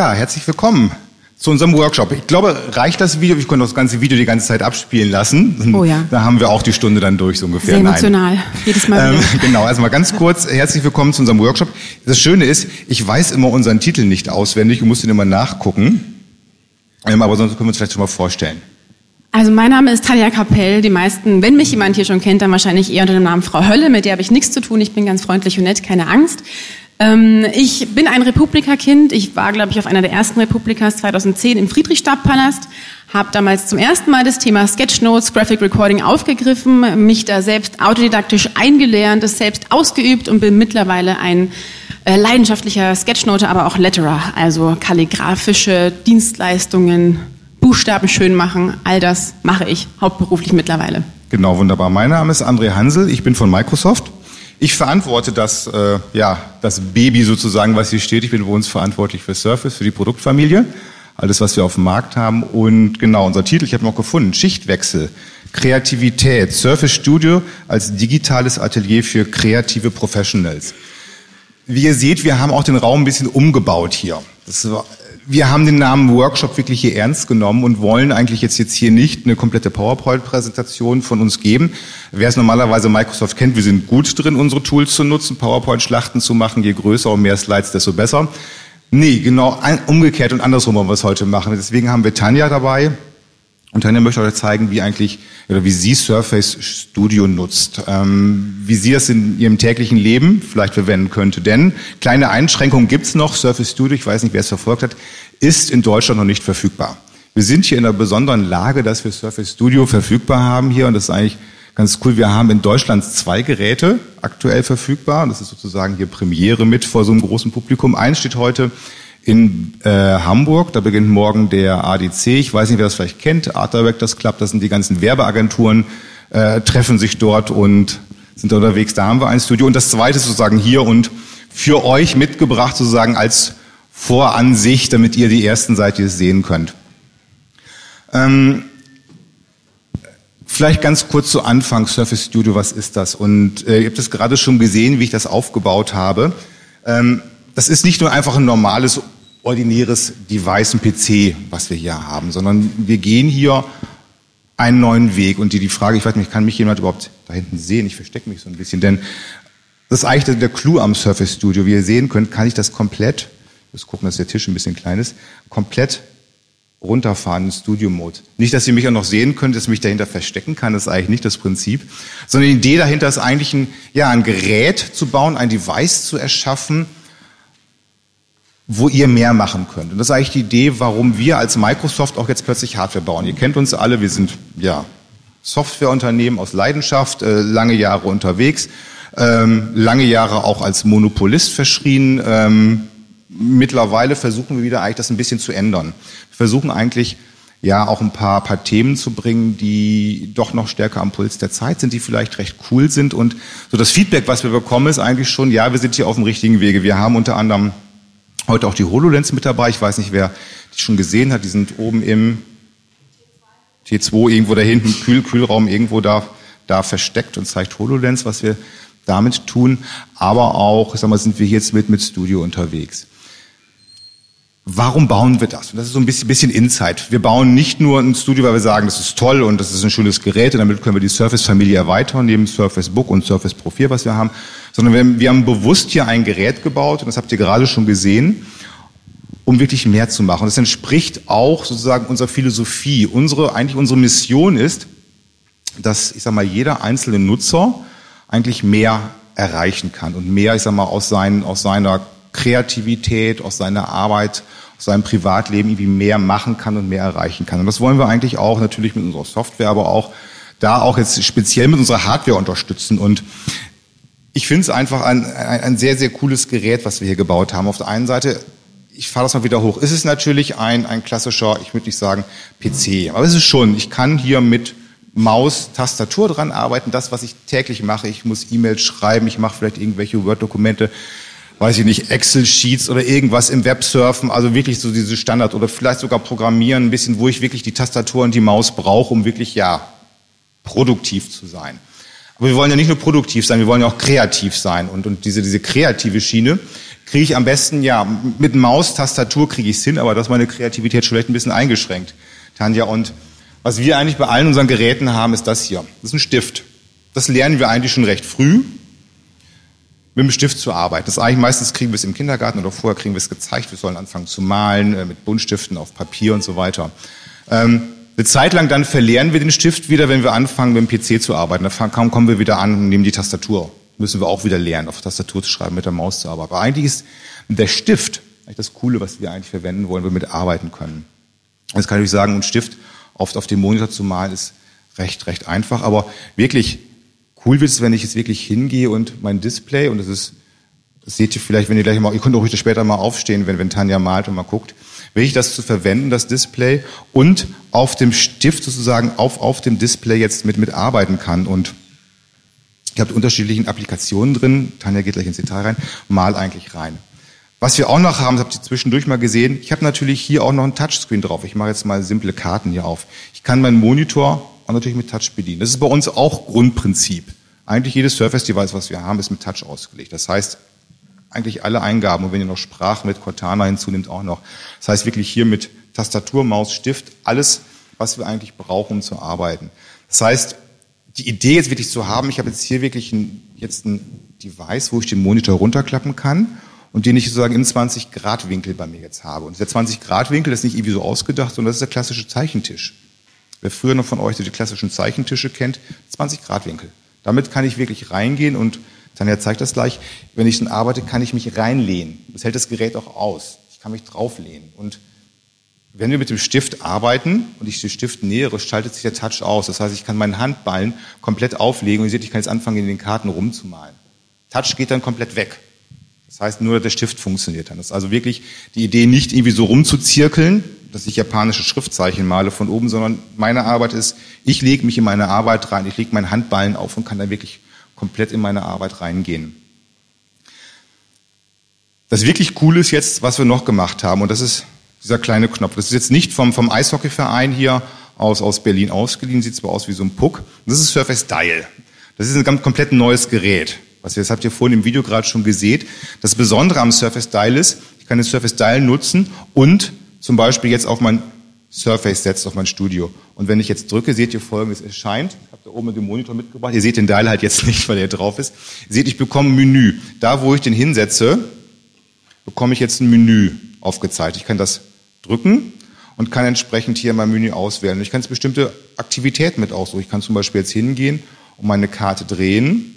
Ja, herzlich willkommen zu unserem Workshop. Ich glaube, reicht das Video? Ich konnte das ganze Video die ganze Zeit abspielen lassen. Oh ja. Da haben wir auch die Stunde dann durch, so ungefähr. Sehr emotional. Nein. Jedes Mal. Ähm, genau, also mal ganz kurz. Herzlich willkommen zu unserem Workshop. Das Schöne ist, ich weiß immer unseren Titel nicht auswendig und muss den immer nachgucken. Ähm, aber sonst können wir uns vielleicht schon mal vorstellen. Also mein Name ist Talia Kapell. Die meisten, wenn mich jemand hier schon kennt, dann wahrscheinlich eher unter dem Namen Frau Hölle. Mit der habe ich nichts zu tun. Ich bin ganz freundlich und nett, keine Angst. Ähm, ich bin ein Republikakind. Ich war, glaube ich, auf einer der ersten Republikas 2010 im Friedrichstadtpalast. Habe damals zum ersten Mal das Thema Sketchnotes, Graphic Recording aufgegriffen, mich da selbst autodidaktisch eingelernt, es selbst ausgeübt und bin mittlerweile ein äh, leidenschaftlicher Sketchnote, aber auch Letterer, also kalligraphische Dienstleistungen, Buchstaben schön machen, all das mache ich hauptberuflich mittlerweile. Genau, wunderbar. Mein Name ist André Hansel, ich bin von Microsoft ich verantworte das, äh, ja, das Baby sozusagen, was hier steht. Ich bin bei uns verantwortlich für Surface, für die Produktfamilie, alles, was wir auf dem Markt haben. Und genau, unser Titel, ich habe noch gefunden, Schichtwechsel, Kreativität, Surface Studio als digitales Atelier für kreative Professionals. Wie ihr seht, wir haben auch den Raum ein bisschen umgebaut hier. Das wir haben den Namen Workshop wirklich hier ernst genommen und wollen eigentlich jetzt, jetzt hier nicht eine komplette PowerPoint-Präsentation von uns geben. Wer es normalerweise Microsoft kennt, wir sind gut drin, unsere Tools zu nutzen, PowerPoint-Schlachten zu machen. Je größer und mehr Slides, desto besser. Nee, genau umgekehrt und andersrum wollen wir es heute machen. Deswegen haben wir Tanja dabei. Und Tanja möchte euch zeigen, wie eigentlich, oder wie sie Surface Studio nutzt, ähm, wie sie es in ihrem täglichen Leben vielleicht verwenden könnte. Denn kleine Einschränkungen gibt's noch. Surface Studio, ich weiß nicht, wer es verfolgt hat, ist in Deutschland noch nicht verfügbar. Wir sind hier in einer besonderen Lage, dass wir Surface Studio verfügbar haben hier und das ist eigentlich ganz cool. Wir haben in Deutschland zwei Geräte aktuell verfügbar das ist sozusagen hier Premiere mit vor so einem großen Publikum. Eins steht heute in äh, Hamburg, da beginnt morgen der ADC. Ich weiß nicht, wer das vielleicht kennt, Art Directors Club, das sind die ganzen Werbeagenturen, äh, treffen sich dort und sind unterwegs. Da haben wir ein Studio und das zweite ist sozusagen hier und für euch mitgebracht sozusagen als Voransicht, damit ihr die ersten Seite sehen könnt. Ähm, vielleicht ganz kurz zu Anfang, Surface Studio, was ist das? Und äh, ihr habt es gerade schon gesehen, wie ich das aufgebaut habe. Ähm, das ist nicht nur einfach ein normales, ordinäres Device, ein PC, was wir hier haben, sondern wir gehen hier einen neuen Weg. Und die, die Frage, ich weiß nicht, kann mich jemand überhaupt da hinten sehen? Ich verstecke mich so ein bisschen, denn das ist eigentlich der Clou am Surface Studio. Wie ihr sehen könnt, kann ich das komplett muss gucken, dass der Tisch ein bisschen klein ist, komplett runterfahren in Studio-Mode. Nicht, dass ihr mich auch noch sehen könnt, dass ich mich dahinter verstecken kann, das ist eigentlich nicht das Prinzip, sondern die Idee dahinter ist eigentlich ein, ja, ein Gerät zu bauen, ein Device zu erschaffen, wo ihr mehr machen könnt. Und das ist eigentlich die Idee, warum wir als Microsoft auch jetzt plötzlich Hardware bauen. Ihr kennt uns alle, wir sind, ja, Softwareunternehmen aus Leidenschaft, äh, lange Jahre unterwegs, ähm, lange Jahre auch als Monopolist verschrien, ähm, mittlerweile versuchen wir wieder eigentlich das ein bisschen zu ändern. Wir versuchen eigentlich ja auch ein paar, paar Themen zu bringen, die doch noch stärker am Puls der Zeit sind, die vielleicht recht cool sind. Und so das Feedback, was wir bekommen, ist eigentlich schon, ja, wir sind hier auf dem richtigen Wege. Wir haben unter anderem heute auch die HoloLens mit dabei. Ich weiß nicht, wer die schon gesehen hat. Die sind oben im T2 irgendwo da hinten, Kühl, Kühlraum irgendwo da, da versteckt und zeigt HoloLens, was wir damit tun. Aber auch, ich sag mal, sind wir jetzt mit, mit Studio unterwegs. Warum bauen wir das? Und das ist so ein bisschen, bisschen Insight. Wir bauen nicht nur ein Studio, weil wir sagen, das ist toll und das ist ein schönes Gerät und damit können wir die Surface-Familie erweitern, neben Surface Book und Surface Pro 4, was wir haben, sondern wir, wir haben bewusst hier ein Gerät gebaut und das habt ihr gerade schon gesehen, um wirklich mehr zu machen. Das entspricht auch sozusagen unserer Philosophie. Unsere, eigentlich unsere Mission ist, dass, ich sag mal, jeder einzelne Nutzer eigentlich mehr erreichen kann und mehr, ich sag mal, aus, seinen, aus seiner Kreativität, aus seiner Arbeit, aus seinem Privatleben irgendwie mehr machen kann und mehr erreichen kann. Und das wollen wir eigentlich auch natürlich mit unserer Software, aber auch da auch jetzt speziell mit unserer Hardware unterstützen. Und ich finde es einfach ein, ein, ein, sehr, sehr cooles Gerät, was wir hier gebaut haben. Auf der einen Seite, ich fahre das mal wieder hoch, ist es natürlich ein, ein klassischer, ich würde nicht sagen PC, aber es ist schon, ich kann hier mit Maus, Tastatur dran arbeiten, das, was ich täglich mache. Ich muss E-Mails schreiben, ich mache vielleicht irgendwelche Word-Dokumente weiß ich nicht, Excel-Sheets oder irgendwas im Web surfen, also wirklich so diese Standard oder vielleicht sogar programmieren, ein bisschen, wo ich wirklich die Tastatur und die Maus brauche, um wirklich, ja, produktiv zu sein. Aber wir wollen ja nicht nur produktiv sein, wir wollen ja auch kreativ sein. Und, und diese, diese kreative Schiene kriege ich am besten, ja, mit Maus, Tastatur kriege ich es hin, aber das ist meine Kreativität schon vielleicht ein bisschen eingeschränkt, Tanja. Und was wir eigentlich bei allen unseren Geräten haben, ist das hier. Das ist ein Stift. Das lernen wir eigentlich schon recht früh, mit dem Stift zu arbeiten. Das ist eigentlich meistens kriegen wir es im Kindergarten oder vorher kriegen wir es gezeigt. Wir sollen anfangen zu malen äh, mit Buntstiften auf Papier und so weiter. Ähm, eine Zeit lang dann verlieren wir den Stift wieder, wenn wir anfangen mit dem PC zu arbeiten. Dann kommen wir wieder an und nehmen die Tastatur. Müssen wir auch wieder lernen, auf Tastatur zu schreiben, mit der Maus zu arbeiten. Aber eigentlich ist der Stift eigentlich das Coole, was wir eigentlich verwenden wollen, wir mit arbeiten können. Jetzt kann ich sagen, ein Stift oft auf dem Monitor zu malen ist recht, recht einfach. Aber wirklich cool wird es, wenn ich jetzt wirklich hingehe und mein Display, und das ist, das seht ihr vielleicht, wenn ihr gleich mal, ihr könnt auch später mal aufstehen, wenn, wenn Tanja malt und mal guckt, ich das zu verwenden, das Display, und auf dem Stift sozusagen auf, auf dem Display jetzt mit, mit kann. Und ich habe unterschiedlichen Applikationen drin, Tanja geht gleich ins Detail rein, mal eigentlich rein. Was wir auch noch haben, das habt ihr zwischendurch mal gesehen, ich habe natürlich hier auch noch ein Touchscreen drauf. Ich mache jetzt mal simple Karten hier auf. Ich kann meinen Monitor auch natürlich mit Touch bedienen. Das ist bei uns auch Grundprinzip. Eigentlich jedes Surface-Device, was wir haben, ist mit Touch ausgelegt. Das heißt, eigentlich alle Eingaben, und wenn ihr noch Sprache mit Cortana hinzunimmt, auch noch. Das heißt wirklich hier mit Tastatur, Maus, Stift, alles, was wir eigentlich brauchen, um zu arbeiten. Das heißt, die Idee jetzt wirklich zu haben, ich habe jetzt hier wirklich ein, jetzt ein Device, wo ich den Monitor runterklappen kann und den ich sozusagen im 20 Grad Winkel bei mir jetzt habe. Und der 20 Grad Winkel ist nicht irgendwie so ausgedacht, sondern das ist der klassische Zeichentisch. Wer früher noch von euch die klassischen Zeichentische kennt, 20 Grad Winkel. Damit kann ich wirklich reingehen und Tanja zeigt das gleich. Wenn ich dann arbeite, kann ich mich reinlehnen. Das hält das Gerät auch aus. Ich kann mich drauflehnen. Und wenn wir mit dem Stift arbeiten und ich den Stift nähere, schaltet sich der Touch aus. Das heißt, ich kann meinen Handballen komplett auflegen und ihr seht, ich kann jetzt anfangen, in den Karten rumzumalen. Touch geht dann komplett weg. Das heißt, nur der Stift funktioniert dann. Das ist also wirklich die Idee, nicht irgendwie so rumzuzirkeln, dass ich japanische Schriftzeichen male von oben, sondern meine Arbeit ist, ich lege mich in meine Arbeit rein, ich lege meinen Handballen auf und kann dann wirklich komplett in meine Arbeit reingehen. Das wirklich Coole ist jetzt, was wir noch gemacht haben, und das ist dieser kleine Knopf. Das ist jetzt nicht vom, vom Eishockeyverein hier aus, aus Berlin ausgeliehen, sieht zwar aus wie so ein Puck. Das ist Surface Dial. Das ist ein ganz komplett neues Gerät. Was ihr, das habt ihr vorhin im Video gerade schon gesehen. Das Besondere am Surface Dial ist, ich kann den Surface Dial nutzen und zum Beispiel jetzt auf mein Surface setzt auf mein Studio. Und wenn ich jetzt drücke, seht ihr folgendes erscheint. Ich habe da oben den Monitor mitgebracht. Ihr seht den Dial halt jetzt nicht, weil er drauf ist. Ihr seht, ich bekomme ein Menü. Da, wo ich den hinsetze, bekomme ich jetzt ein Menü aufgezeigt. Ich kann das drücken und kann entsprechend hier mein Menü auswählen. Ich kann jetzt bestimmte Aktivitäten mit aussuchen. Ich kann zum Beispiel jetzt hingehen und meine Karte drehen,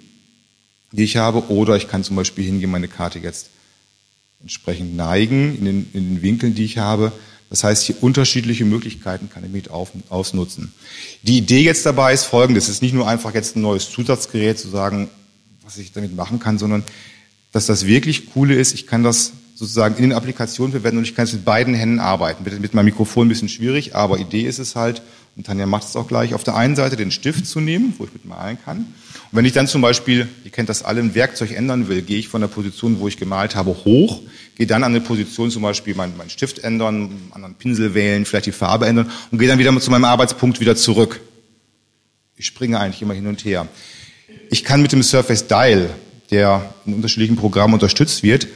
die ich habe, oder ich kann zum Beispiel hingehen, meine Karte jetzt entsprechend neigen in den, in den Winkeln, die ich habe. Das heißt, hier unterschiedliche Möglichkeiten kann ich mit auf, ausnutzen. Die Idee jetzt dabei ist folgendes. Es ist nicht nur einfach jetzt ein neues Zusatzgerät zu sagen, was ich damit machen kann, sondern dass das wirklich coole ist, ich kann das sozusagen in den Applikationen verwenden und ich kann es mit beiden Händen arbeiten. Mit, mit meinem Mikrofon ein bisschen schwierig, aber Idee ist es halt, und Tanja macht es auch gleich, auf der einen Seite den Stift zu nehmen, wo ich mit malen kann. Und wenn ich dann zum Beispiel, ihr kennt das alle, ein Werkzeug ändern will, gehe ich von der Position, wo ich gemalt habe, hoch gehe dann an eine Position, zum Beispiel meinen mein Stift ändern, einen anderen Pinsel wählen, vielleicht die Farbe ändern und gehe dann wieder zu meinem Arbeitspunkt wieder zurück. Ich springe eigentlich immer hin und her. Ich kann mit dem Surface Dial, der in unterschiedlichen Programmen unterstützt wird,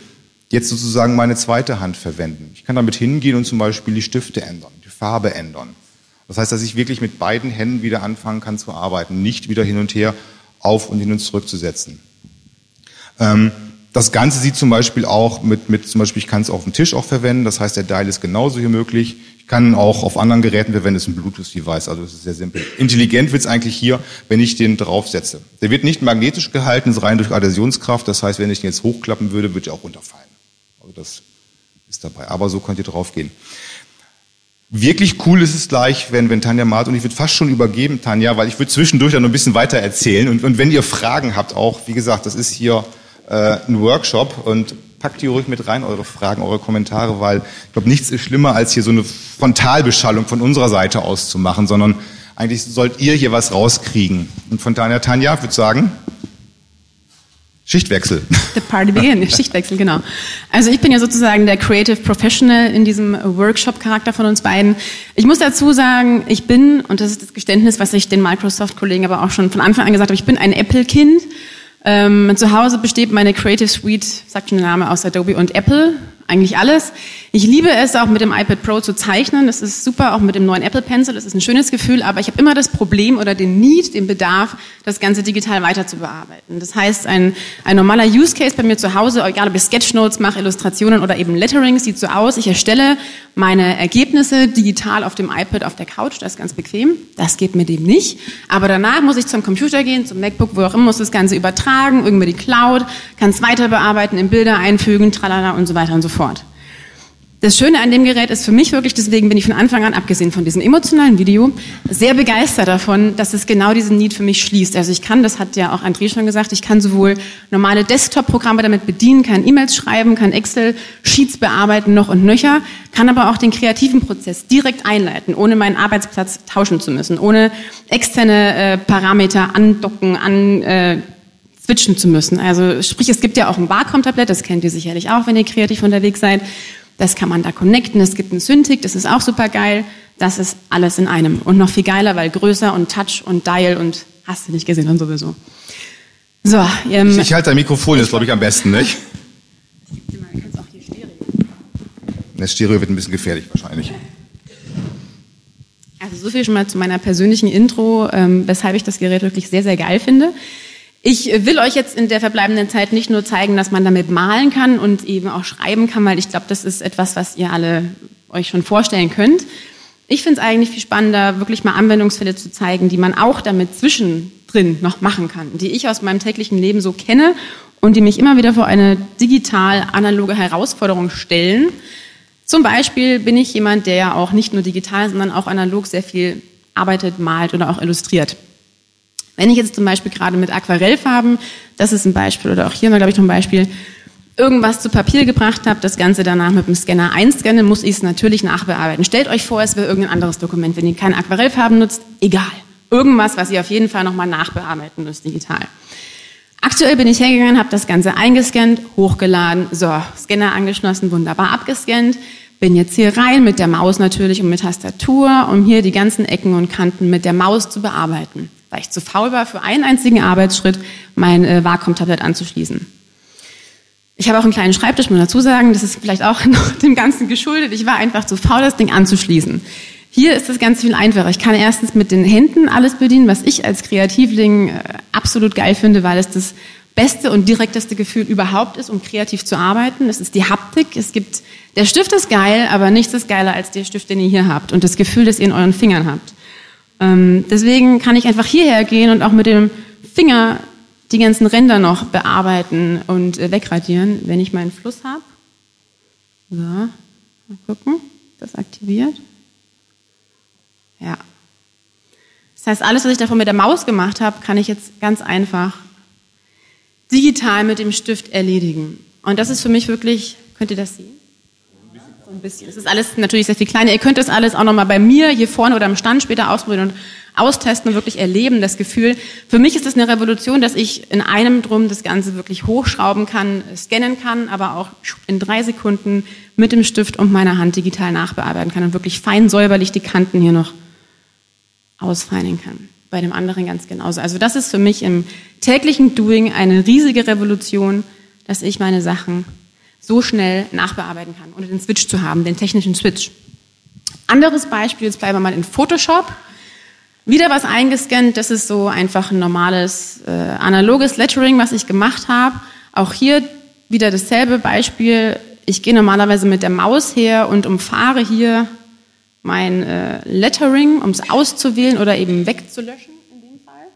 jetzt sozusagen meine zweite Hand verwenden. Ich kann damit hingehen und zum Beispiel die Stifte ändern, die Farbe ändern. Das heißt, dass ich wirklich mit beiden Händen wieder anfangen kann zu arbeiten, nicht wieder hin und her auf und hin und zurück zu setzen. Ähm, das Ganze sieht zum Beispiel auch mit, mit zum Beispiel, ich kann es auf dem Tisch auch verwenden, das heißt, der Dial ist genauso hier möglich. Ich kann auch auf anderen Geräten verwenden, es ist ein Bluetooth-Device, also es ist sehr simpel. Intelligent wird es eigentlich hier, wenn ich den draufsetze. Der wird nicht magnetisch gehalten, ist rein durch Adhäsionskraft, das heißt, wenn ich den jetzt hochklappen würde, würde er auch runterfallen. Also das ist dabei, aber so könnt ihr draufgehen. Wirklich cool ist es gleich, wenn, wenn Tanja malt und ich würde fast schon übergeben, Tanja, weil ich würde zwischendurch dann noch ein bisschen weiter erzählen. Und, und wenn ihr Fragen habt auch, wie gesagt, das ist hier äh, einen Workshop. Und packt die ruhig mit rein, eure Fragen, eure Kommentare, weil ich glaube, nichts ist schlimmer, als hier so eine Frontalbeschallung von unserer Seite aus zu machen, sondern eigentlich sollt ihr hier was rauskriegen. Und von daher, Tanja, würde sagen, Schichtwechsel. The party begin, Schichtwechsel, genau. Also ich bin ja sozusagen der Creative Professional in diesem Workshop-Charakter von uns beiden. Ich muss dazu sagen, ich bin, und das ist das Geständnis, was ich den Microsoft-Kollegen aber auch schon von Anfang an gesagt habe, ich bin ein Apple-Kind. Ähm, zu Hause besteht meine Creative Suite, sagt schon der Name, aus Adobe und Apple eigentlich alles. Ich liebe es auch mit dem iPad Pro zu zeichnen. Das ist super, auch mit dem neuen Apple Pencil. Das ist ein schönes Gefühl, aber ich habe immer das Problem oder den Need, den Bedarf, das Ganze digital weiter zu bearbeiten. Das heißt, ein, ein normaler Use Case bei mir zu Hause, egal ob ich Sketchnotes mache, Illustrationen oder eben Lettering, sieht so aus. Ich erstelle meine Ergebnisse digital auf dem iPad auf der Couch. Das ist ganz bequem. Das geht mit dem nicht. Aber danach muss ich zum Computer gehen, zum MacBook, wo auch immer, muss das Ganze übertragen, irgendwie die Cloud, kann es weiter bearbeiten, in Bilder einfügen, tralala und so weiter und so fort. Das Schöne an dem Gerät ist für mich wirklich, deswegen bin ich von Anfang an, abgesehen von diesem emotionalen Video, sehr begeistert davon, dass es genau diesen Need für mich schließt. Also ich kann, das hat ja auch André schon gesagt, ich kann sowohl normale Desktop-Programme damit bedienen, kann E-Mails schreiben, kann Excel-Sheets bearbeiten, noch und nöcher, kann aber auch den kreativen Prozess direkt einleiten, ohne meinen Arbeitsplatz tauschen zu müssen, ohne externe äh, Parameter andocken, an... Äh, switchen zu müssen. Also sprich, es gibt ja auch ein Barcom-Tablet, das kennt ihr sicherlich auch, wenn ihr kreativ unterwegs seid. Das kann man da connecten. Es gibt ein Syntic, das ist auch super geil. Das ist alles in einem. Und noch viel geiler, weil größer und Touch und Dial und hast du nicht gesehen und sowieso. So, ähm, ich, halte dein Mikrofon jetzt, glaube ich, am besten, nicht? Das Stereo wird ein bisschen gefährlich wahrscheinlich. Also so viel schon mal zu meiner persönlichen Intro, ähm, weshalb ich das Gerät wirklich sehr, sehr geil finde. Ich will euch jetzt in der verbleibenden Zeit nicht nur zeigen, dass man damit malen kann und eben auch schreiben kann, weil ich glaube, das ist etwas, was ihr alle euch schon vorstellen könnt. Ich finde es eigentlich viel spannender, wirklich mal Anwendungsfälle zu zeigen, die man auch damit zwischendrin noch machen kann, die ich aus meinem täglichen Leben so kenne und die mich immer wieder vor eine digital-analoge Herausforderung stellen. Zum Beispiel bin ich jemand, der ja auch nicht nur digital, sondern auch analog sehr viel arbeitet, malt oder auch illustriert. Wenn ich jetzt zum Beispiel gerade mit Aquarellfarben, das ist ein Beispiel, oder auch hier mal, glaube ich, noch ein Beispiel, irgendwas zu Papier gebracht habe, das Ganze danach mit dem Scanner einscannen, muss ich es natürlich nachbearbeiten. Stellt euch vor, es wäre irgendein anderes Dokument. Wenn ihr keine Aquarellfarben nutzt, egal. Irgendwas, was ihr auf jeden Fall nochmal nachbearbeiten müsst, digital. Aktuell bin ich hergegangen, habe das Ganze eingescannt, hochgeladen, so, Scanner angeschlossen, wunderbar abgescannt. Bin jetzt hier rein mit der Maus natürlich und mit Tastatur, um hier die ganzen Ecken und Kanten mit der Maus zu bearbeiten weil ich zu faul war, für einen einzigen Arbeitsschritt mein äh, Wacom-Tablet anzuschließen. Ich habe auch einen kleinen Schreibtisch, muss dazu sagen, das ist vielleicht auch noch dem Ganzen geschuldet. Ich war einfach zu faul, das Ding anzuschließen. Hier ist das Ganze viel einfacher. Ich kann erstens mit den Händen alles bedienen, was ich als Kreativling äh, absolut geil finde, weil es das beste und direkteste Gefühl überhaupt ist, um kreativ zu arbeiten. Es ist die Haptik. Es gibt, der Stift ist geil, aber nichts ist geiler als der Stift, den ihr hier habt und das Gefühl, das ihr in euren Fingern habt. Ähm, deswegen kann ich einfach hierher gehen und auch mit dem Finger die ganzen Ränder noch bearbeiten und äh, wegradieren, wenn ich meinen Fluss habe. So, mal gucken, das aktiviert. Ja. Das heißt, alles, was ich davon mit der Maus gemacht habe, kann ich jetzt ganz einfach digital mit dem Stift erledigen. Und das ist für mich wirklich, könnt ihr das sehen? So ein bisschen. Es ist alles natürlich sehr viel kleiner. Ihr könnt das alles auch nochmal bei mir hier vorne oder am Stand später ausprobieren und austesten und wirklich erleben, das Gefühl. Für mich ist es eine Revolution, dass ich in einem Drum das Ganze wirklich hochschrauben kann, scannen kann, aber auch in drei Sekunden mit dem Stift und meiner Hand digital nachbearbeiten kann und wirklich fein säuberlich die Kanten hier noch ausfeinen kann. Bei dem anderen ganz genauso. Also das ist für mich im täglichen Doing eine riesige Revolution, dass ich meine Sachen so schnell nachbearbeiten kann, ohne den Switch zu haben, den technischen Switch. Anderes Beispiel, jetzt bleiben wir mal in Photoshop. Wieder was eingescannt, das ist so einfach ein normales äh, analoges Lettering, was ich gemacht habe. Auch hier wieder dasselbe Beispiel. Ich gehe normalerweise mit der Maus her und umfahre hier mein äh, Lettering, um es auszuwählen oder eben wegzulöschen in dem Fall.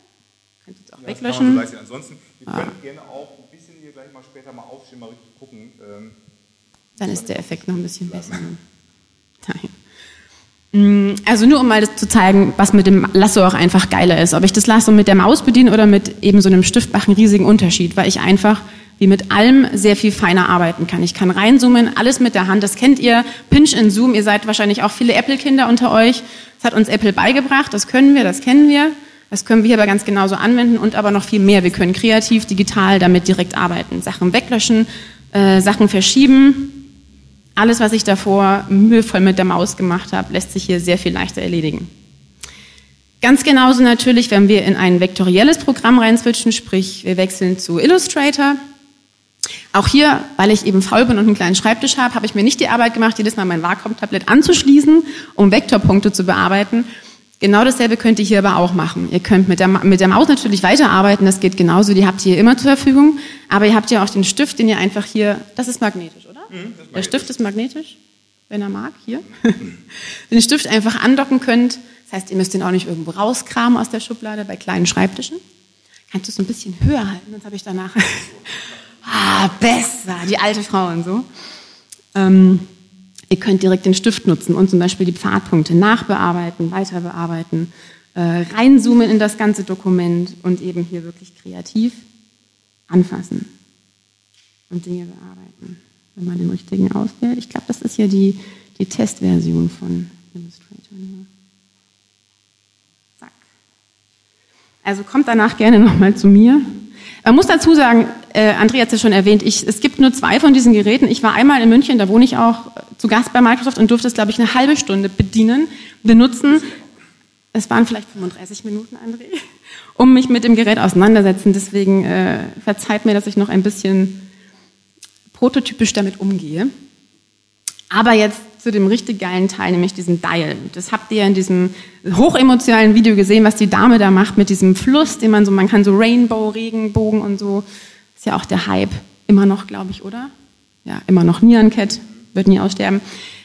Könnt ihr es auch ja, weglöschen. Ansonsten, wir können ah. gerne auch ein bisschen hier gleich mal später mal aufstehen, mal richtig gucken. Ähm, Dann ist der Effekt noch ein bisschen besser. Mm, also nur um mal das zu zeigen, was mit dem Lasso auch einfach geiler ist. Ob ich das Lasso mit der Maus bediene oder mit eben so einem Stift mache einen riesigen Unterschied, weil ich einfach wie mit allem sehr viel feiner arbeiten kann. Ich kann reinzoomen, alles mit der Hand. Das kennt ihr, Pinch in Zoom. Ihr seid wahrscheinlich auch viele Apple-Kinder unter euch. Das hat uns Apple beigebracht. Das können wir, das kennen wir. Das können wir aber ganz genauso anwenden und aber noch viel mehr. Wir können kreativ, digital damit direkt arbeiten. Sachen weglöschen, äh, Sachen verschieben. Alles, was ich davor mühevoll mit der Maus gemacht habe, lässt sich hier sehr viel leichter erledigen. Ganz genauso natürlich, wenn wir in ein vektorielles Programm reinswitchen, sprich wir wechseln zu Illustrator. Auch hier, weil ich eben faul bin und einen kleinen Schreibtisch habe, habe ich mir nicht die Arbeit gemacht, jedes Mal mein Wacom-Tablet anzuschließen, um Vektorpunkte zu bearbeiten. Genau dasselbe könnt ihr hier aber auch machen. Ihr könnt mit der, mit der Maus natürlich weiterarbeiten, das geht genauso, die habt ihr immer zur Verfügung. Aber ihr habt ja auch den Stift, den ihr einfach hier, das ist magnetisch? Mhm, der Stift ist magnetisch, wenn er mag, hier. den Stift einfach andocken könnt. Das heißt, ihr müsst den auch nicht irgendwo rauskramen aus der Schublade bei kleinen Schreibtischen. Kannst du es ein bisschen höher halten, sonst habe ich danach ah, besser, die alte Frau und so. Ähm, ihr könnt direkt den Stift nutzen und zum Beispiel die Pfadpunkte nachbearbeiten, weiter bearbeiten, äh, reinzoomen in das ganze Dokument und eben hier wirklich kreativ anfassen und Dinge bearbeiten, wenn man den richtigen auswählt. Ich glaube, das ist ja die, die Testversion von Illustrator. Zack. Also kommt danach gerne nochmal zu mir. Man muss dazu sagen, äh, Andrea hat es ja schon erwähnt, ich, es gibt nur zwei von diesen Geräten. Ich war einmal in München, da wohne ich auch zu Gast bei Microsoft und durfte es, glaube ich, eine halbe Stunde bedienen, benutzen. Es waren vielleicht 35 Minuten, André, um mich mit dem Gerät auseinandersetzen. Deswegen äh, verzeiht mir, dass ich noch ein bisschen prototypisch damit umgehe. Aber jetzt zu dem richtig geilen Teil, nämlich diesem Dial. Das habt ihr in diesem hochemotionalen Video gesehen, was die Dame da macht mit diesem Fluss, den man so, man kann so Rainbow, Regenbogen und so. Ist ja auch der Hype. Immer noch, glaube ich, oder? Ja, immer noch Nieren-Cat, wird nie aussterben.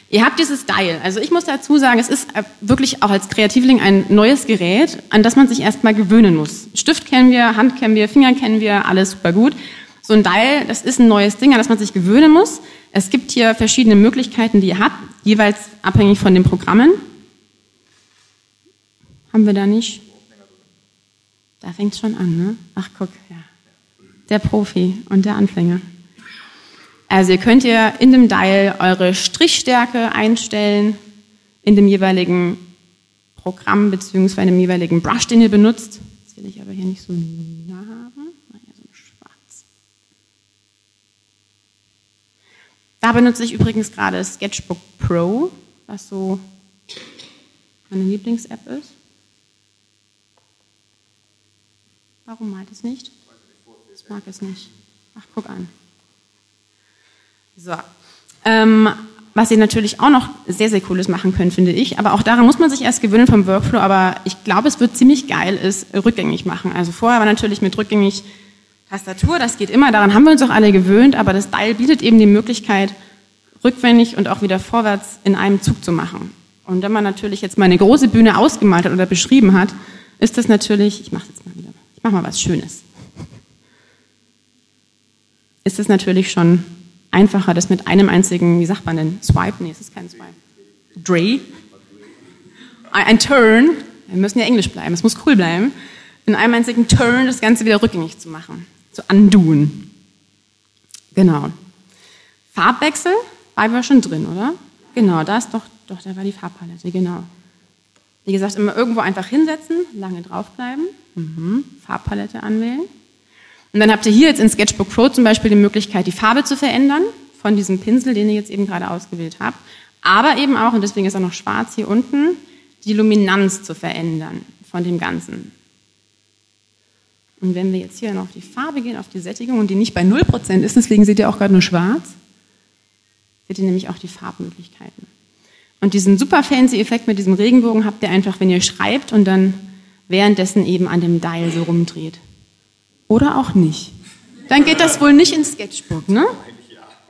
Ihr habt dieses Dial. Also ich muss dazu sagen, es ist äh, wirklich auch als Kreativling ein neues Gerät, an das man sich erstmal gewöhnen muss. Stift kennen wir, Hand kennen wir, Finger kennen wir, alles super gut. So ein Dial, das ist ein neues Ding, an das man sich gewöhnen muss. Es gibt hier verschiedene Möglichkeiten, die ihr habt, jeweils abhängig von den Programmen. Haben wir da nicht? Da fängt schon an, ne? Ach, guck, ja. Der Profi und der Anfänger. Also ihr könnt ihr in dem Dial eure Strichstärke einstellen, in dem jeweiligen Programm bzw. in dem jeweiligen Brush, den ihr benutzt. Das will ich aber hier nicht so nah haben. Da benutze ich übrigens gerade Sketchbook Pro, was so meine Lieblings-App ist. Warum malt es nicht? Ich mag es nicht. Ach, guck an. So. Ähm, was ihr natürlich auch noch sehr, sehr cooles machen könnt, finde ich. Aber auch daran muss man sich erst gewöhnen vom Workflow. Aber ich glaube, es wird ziemlich geil, ist rückgängig machen. Also vorher war natürlich mit rückgängig Tastatur, das geht immer, daran haben wir uns auch alle gewöhnt, aber das Dial bietet eben die Möglichkeit, rückwendig und auch wieder vorwärts in einem Zug zu machen. Und wenn man natürlich jetzt mal eine große Bühne ausgemalt hat oder beschrieben hat, ist das natürlich, ich mache jetzt mal wieder, ich mache mal was Schönes. Ist es natürlich schon einfacher, das mit einem einzigen, wie sagt man denn, Swipe? Nee, es ist kein Swipe. Dray. Ein Turn. Wir müssen ja Englisch bleiben, es muss cool bleiben. In einem einzigen Turn das Ganze wieder rückgängig zu machen zu unduen. Genau. Farbwechsel war wir schon drin, oder? Genau, da ist doch, doch, da war die Farbpalette, genau. Wie gesagt, immer irgendwo einfach hinsetzen, lange draufbleiben, mhm. Farbpalette anwählen. Und dann habt ihr hier jetzt in Sketchbook Pro zum Beispiel die Möglichkeit, die Farbe zu verändern von diesem Pinsel, den ihr jetzt eben gerade ausgewählt habt. Aber eben auch, und deswegen ist er noch schwarz hier unten, die Luminanz zu verändern von dem Ganzen. Und wenn wir jetzt hier noch auf die Farbe gehen, auf die Sättigung und die nicht bei 0% ist, deswegen seht ihr auch gerade nur schwarz, seht ihr nämlich auch die Farbmöglichkeiten. Und diesen super fancy Effekt mit diesem Regenbogen habt ihr einfach, wenn ihr schreibt und dann währenddessen eben an dem Dial so rumdreht. Oder auch nicht. Dann geht das wohl nicht ins Sketchbook, ne?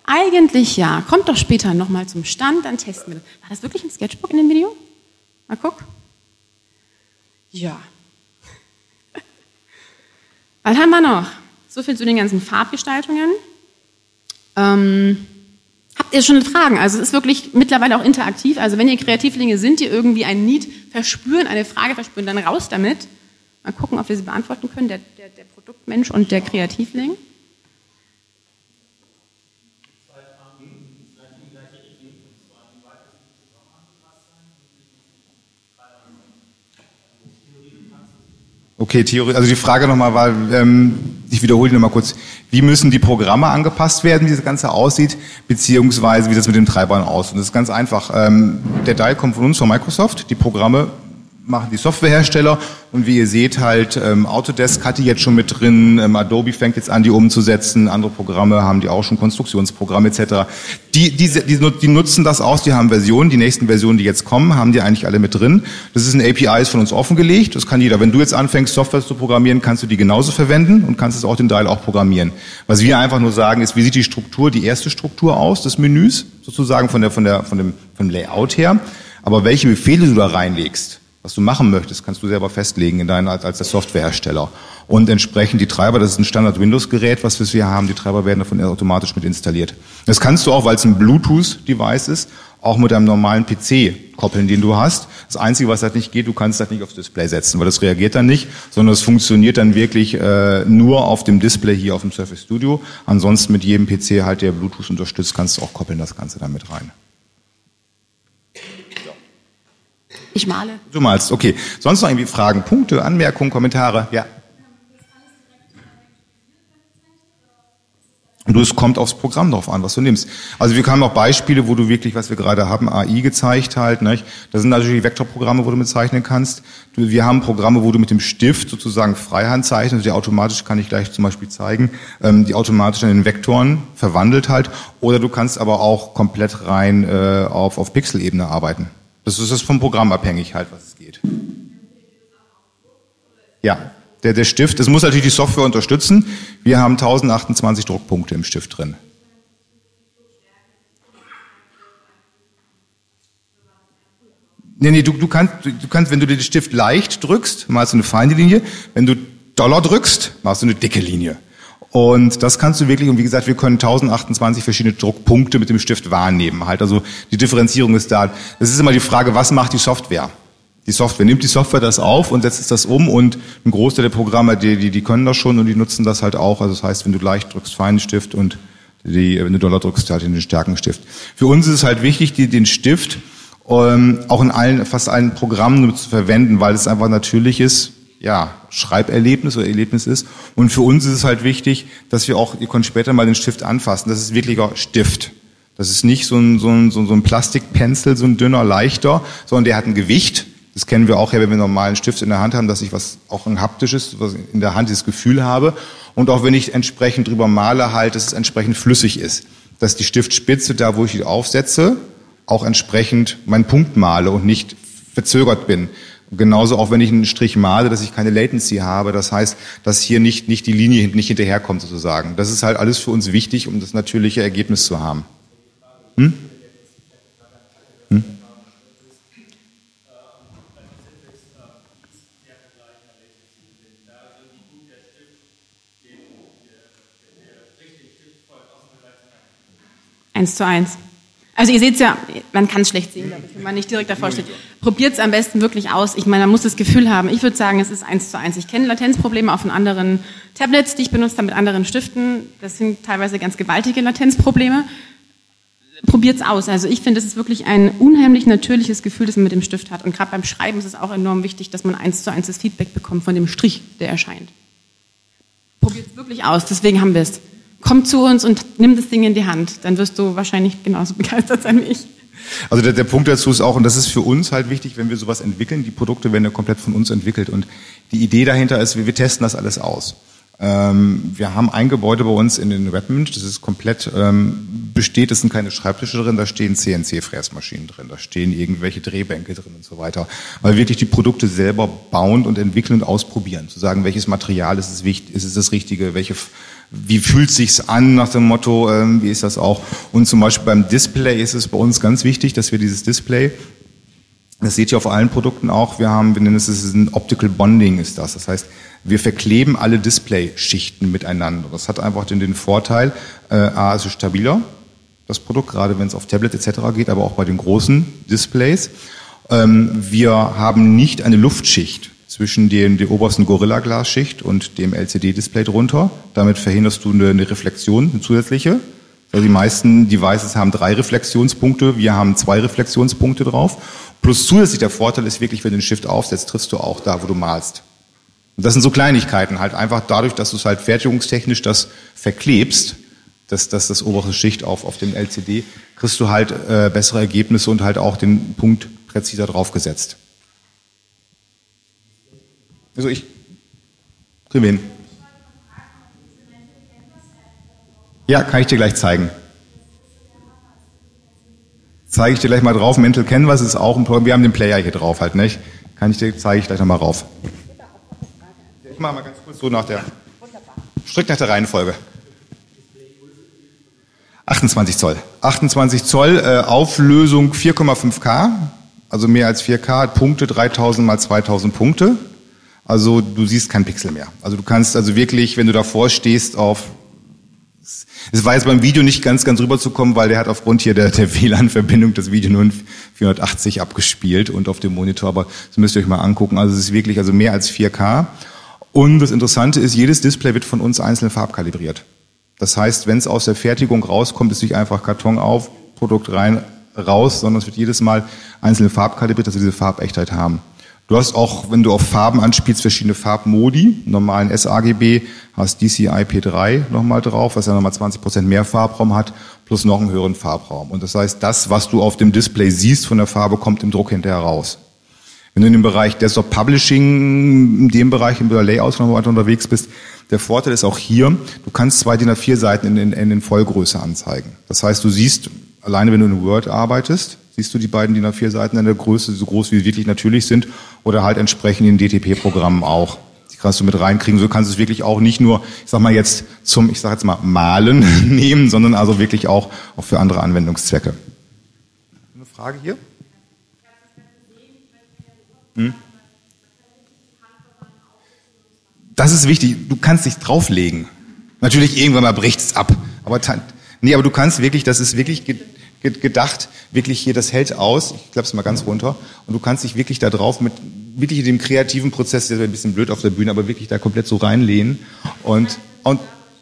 Eigentlich ja. Kommt doch später nochmal zum Stand, dann testen wir das. War das wirklich ein Sketchbook in dem Video? Mal guck. Ja, was haben wir noch? So viel zu den ganzen Farbgestaltungen. Ähm, habt ihr schon Fragen? Also es ist wirklich mittlerweile auch interaktiv. Also wenn ihr Kreativlinge sind, die irgendwie ein Need verspüren, eine Frage verspüren, dann raus damit. Mal gucken, ob wir sie beantworten können, der, der, der Produktmensch und der Kreativling. Okay, Theorie, also die Frage nochmal war, ähm, ich wiederhole die nochmal kurz, wie müssen die Programme angepasst werden, wie das Ganze aussieht, beziehungsweise wie das mit den Treibern aussieht. Und das ist ganz einfach. Ähm, der Teil kommt von uns, von Microsoft. Die Programme machen die Softwarehersteller und wie ihr seht halt ähm, Autodesk hat die jetzt schon mit drin, ähm, Adobe fängt jetzt an die umzusetzen, andere Programme haben die auch schon Konstruktionsprogramme etc. Die, die, die, die nutzen das aus, die haben Versionen, die nächsten Versionen, die jetzt kommen, haben die eigentlich alle mit drin. Das ist ein API, ist von uns offengelegt, das kann jeder. Wenn du jetzt anfängst Software zu programmieren, kannst du die genauso verwenden und kannst es auch den Teil auch programmieren. Was wir einfach nur sagen ist, wie sieht die Struktur, die erste Struktur aus des Menüs sozusagen von der von der von dem vom Layout her, aber welche Befehle du da reinlegst was du machen möchtest, kannst du selber festlegen in deinen, als, als der Softwarehersteller. Und entsprechend die Treiber, das ist ein Standard-Windows-Gerät, was wir hier haben, die Treiber werden davon automatisch mit installiert. Das kannst du auch, weil es ein Bluetooth-Device ist, auch mit einem normalen PC koppeln, den du hast. Das Einzige, was halt nicht geht, du kannst das nicht aufs Display setzen, weil das reagiert dann nicht, sondern es funktioniert dann wirklich äh, nur auf dem Display hier auf dem Surface Studio. Ansonsten mit jedem PC halt, der Bluetooth unterstützt, kannst du auch koppeln das Ganze damit rein. Ich male. Du malst, okay. Sonst noch irgendwie Fragen, Punkte, Anmerkungen, Kommentare? Ja. Du, es kommt aufs Programm drauf an, was du nimmst. Also wir haben auch Beispiele, wo du wirklich, was wir gerade haben, AI gezeigt halt. Nicht? Das sind natürlich Vektorprogramme, wo du mit zeichnen kannst. Wir haben Programme, wo du mit dem Stift sozusagen Freihand zeichnest. Die automatisch kann ich gleich zum Beispiel zeigen, ähm, die automatisch in den Vektoren verwandelt halt. Oder du kannst aber auch komplett rein äh, auf, auf Pixelebene arbeiten. Das ist das vom Programm abhängig halt, was es geht. Ja, der, der Stift, das muss natürlich die Software unterstützen. Wir haben 1028 Druckpunkte im Stift drin. Nee, nee, du, du, kannst, du kannst, wenn du den Stift leicht drückst, malst du eine feine Linie. Wenn du Dollar drückst, machst du eine dicke Linie. Und das kannst du wirklich, und wie gesagt, wir können 1028 verschiedene Druckpunkte mit dem Stift wahrnehmen. Halt, also die Differenzierung ist da. Das ist immer die Frage, was macht die Software? Die Software nimmt die Software das auf und setzt das um und ein Großteil der Programme, die, die, die können das schon und die nutzen das halt auch. Also das heißt, wenn du leicht drückst, feinen Stift und die, wenn du Dollar drückst, halt in den stärken Stift. Für uns ist es halt wichtig, die, den Stift ähm, auch in allen, fast allen Programmen zu verwenden, weil es einfach natürlich ist, ja, Schreiberlebnis oder Erlebnis ist. Und für uns ist es halt wichtig, dass wir auch, ihr könnt später mal den Stift anfassen, das ist wirklicher Stift. Das ist nicht so ein, so ein, so ein Plastikpencil, so ein dünner, leichter, sondern der hat ein Gewicht. Das kennen wir auch ja, wenn wir einen normalen Stift in der Hand haben, dass ich was auch ein haptisches, was in der Hand dieses Gefühl habe. Und auch wenn ich entsprechend drüber male, halt, dass es entsprechend flüssig ist. Dass die Stiftspitze, da wo ich die aufsetze, auch entsprechend meinen Punkt male und nicht verzögert bin. Genauso auch wenn ich einen Strich male, dass ich keine Latency habe. Das heißt, dass hier nicht, nicht die Linie nicht hinterherkommt sozusagen. Das ist halt alles für uns wichtig, um das natürliche Ergebnis zu haben. Hm? Hm? Eins zu eins. Also ihr seht ja, man kann es schlecht sehen, ich, wenn man nicht direkt davor steht. Probiert es am besten wirklich aus. Ich meine, man muss das Gefühl haben. Ich würde sagen, es ist eins zu eins. Ich kenne Latenzprobleme auch von anderen Tablets, die ich benutze, dann mit anderen Stiften. Das sind teilweise ganz gewaltige Latenzprobleme. Probiert es aus. Also ich finde, es ist wirklich ein unheimlich natürliches Gefühl, das man mit dem Stift hat. Und gerade beim Schreiben ist es auch enorm wichtig, dass man eins zu eins das Feedback bekommt von dem Strich, der erscheint. Probiert es wirklich aus. Deswegen haben wir es komm zu uns und nimm das Ding in die Hand. Dann wirst du wahrscheinlich genauso begeistert sein wie ich. Also der, der Punkt dazu ist auch, und das ist für uns halt wichtig, wenn wir sowas entwickeln, die Produkte werden ja komplett von uns entwickelt. Und die Idee dahinter ist, wir, wir testen das alles aus. Ähm, wir haben ein Gebäude bei uns in den Redmond, das ist komplett ähm, besteht, es sind keine Schreibtische drin, da stehen CNC-Fräsmaschinen drin, da stehen irgendwelche Drehbänke drin und so weiter. Weil wir wirklich die Produkte selber bauen und entwickeln und ausprobieren, zu sagen, welches Material ist es wichtig, ist es das Richtige, welche wie fühlt sich's an nach dem Motto, ähm, wie ist das auch? Und zum Beispiel beim Display ist es bei uns ganz wichtig, dass wir dieses Display, das seht ihr auf allen Produkten auch, wir haben, wir nennen es, ein Optical Bonding ist das. Das heißt, wir verkleben alle Display-Schichten miteinander. Das hat einfach den, den Vorteil, äh, A, es ist stabiler, das Produkt, gerade wenn es auf Tablet etc. geht, aber auch bei den großen Displays. Ähm, wir haben nicht eine Luftschicht zwischen den, der obersten Gorilla-Glasschicht und dem LCD-Display drunter. Damit verhinderst du eine, eine Reflexion, eine zusätzliche. Also die meisten Devices haben drei Reflexionspunkte, wir haben zwei Reflexionspunkte drauf. Plus zusätzlich der Vorteil ist wirklich, wenn du den Shift aufsetzt, triffst du auch da, wo du malst. Und das sind so Kleinigkeiten, halt einfach dadurch, dass du es halt fertigungstechnisch das verklebst, dass das, das obere Schicht auf, auf dem LCD, kriegst du halt äh, bessere Ergebnisse und halt auch den Punkt präziser draufgesetzt. Also ich kriegen hin. Ja, kann ich dir gleich zeigen. Zeige ich dir gleich mal drauf. Mental Canvas ist auch ein Programm. Wir haben den Player hier drauf halt, nicht? Kann ich dir, zeige ich gleich nochmal rauf. Ich mache mal ganz kurz so nach der, strikt nach der Reihenfolge. 28 Zoll. 28 Zoll, äh, Auflösung 4,5K, also mehr als 4K, Punkte 3000 mal 2000 Punkte. Also du siehst kein Pixel mehr. Also du kannst also wirklich, wenn du davor stehst, auf es war jetzt beim Video nicht ganz, ganz rüberzukommen, weil der hat aufgrund hier der, der WLAN-Verbindung das Video nur in 480 abgespielt und auf dem Monitor, aber das müsst ihr euch mal angucken. Also es ist wirklich also mehr als 4K. Und das Interessante ist, jedes Display wird von uns einzeln farbkalibriert. Das heißt, wenn es aus der Fertigung rauskommt, ist nicht einfach Karton auf, Produkt rein, raus, sondern es wird jedes Mal einzelne farbkalibriert, dass wir diese Farbechtheit haben. Du hast auch, wenn du auf Farben anspielst, verschiedene Farbmodi. Normalen sRGB hast DCI-P3 nochmal drauf, was ja nochmal 20% mehr Farbraum hat, plus noch einen höheren Farbraum. Und das heißt, das, was du auf dem Display siehst von der Farbe, kommt im Druck hinterher raus. Wenn du in dem Bereich Desktop Publishing, in dem Bereich, im Layout noch weiter unterwegs bist, der Vorteil ist auch hier, du kannst zwei DIN A4 Seiten in, in, in Vollgröße anzeigen. Das heißt, du siehst, alleine wenn du in Word arbeitest, siehst du die beiden DIN A4 Seiten in der Größe, so groß wie sie wirklich natürlich sind, oder halt entsprechend in DTP-Programmen auch. Die kannst du mit reinkriegen. So kannst du es wirklich auch nicht nur, ich sag mal jetzt zum, ich sag jetzt mal Malen nehmen, sondern also wirklich auch, auch für andere Anwendungszwecke. Eine Frage hier? Hm? Das ist wichtig. Du kannst dich drauflegen. Natürlich irgendwann mal bricht es ab. Aber nee, aber du kannst wirklich, das ist wirklich gedacht, wirklich hier, das hält aus, ich klappe es mal ganz runter, und du kannst dich wirklich da drauf mit, wirklich in dem kreativen Prozess, der ist ein bisschen blöd auf der Bühne, aber wirklich da komplett so reinlehnen und, und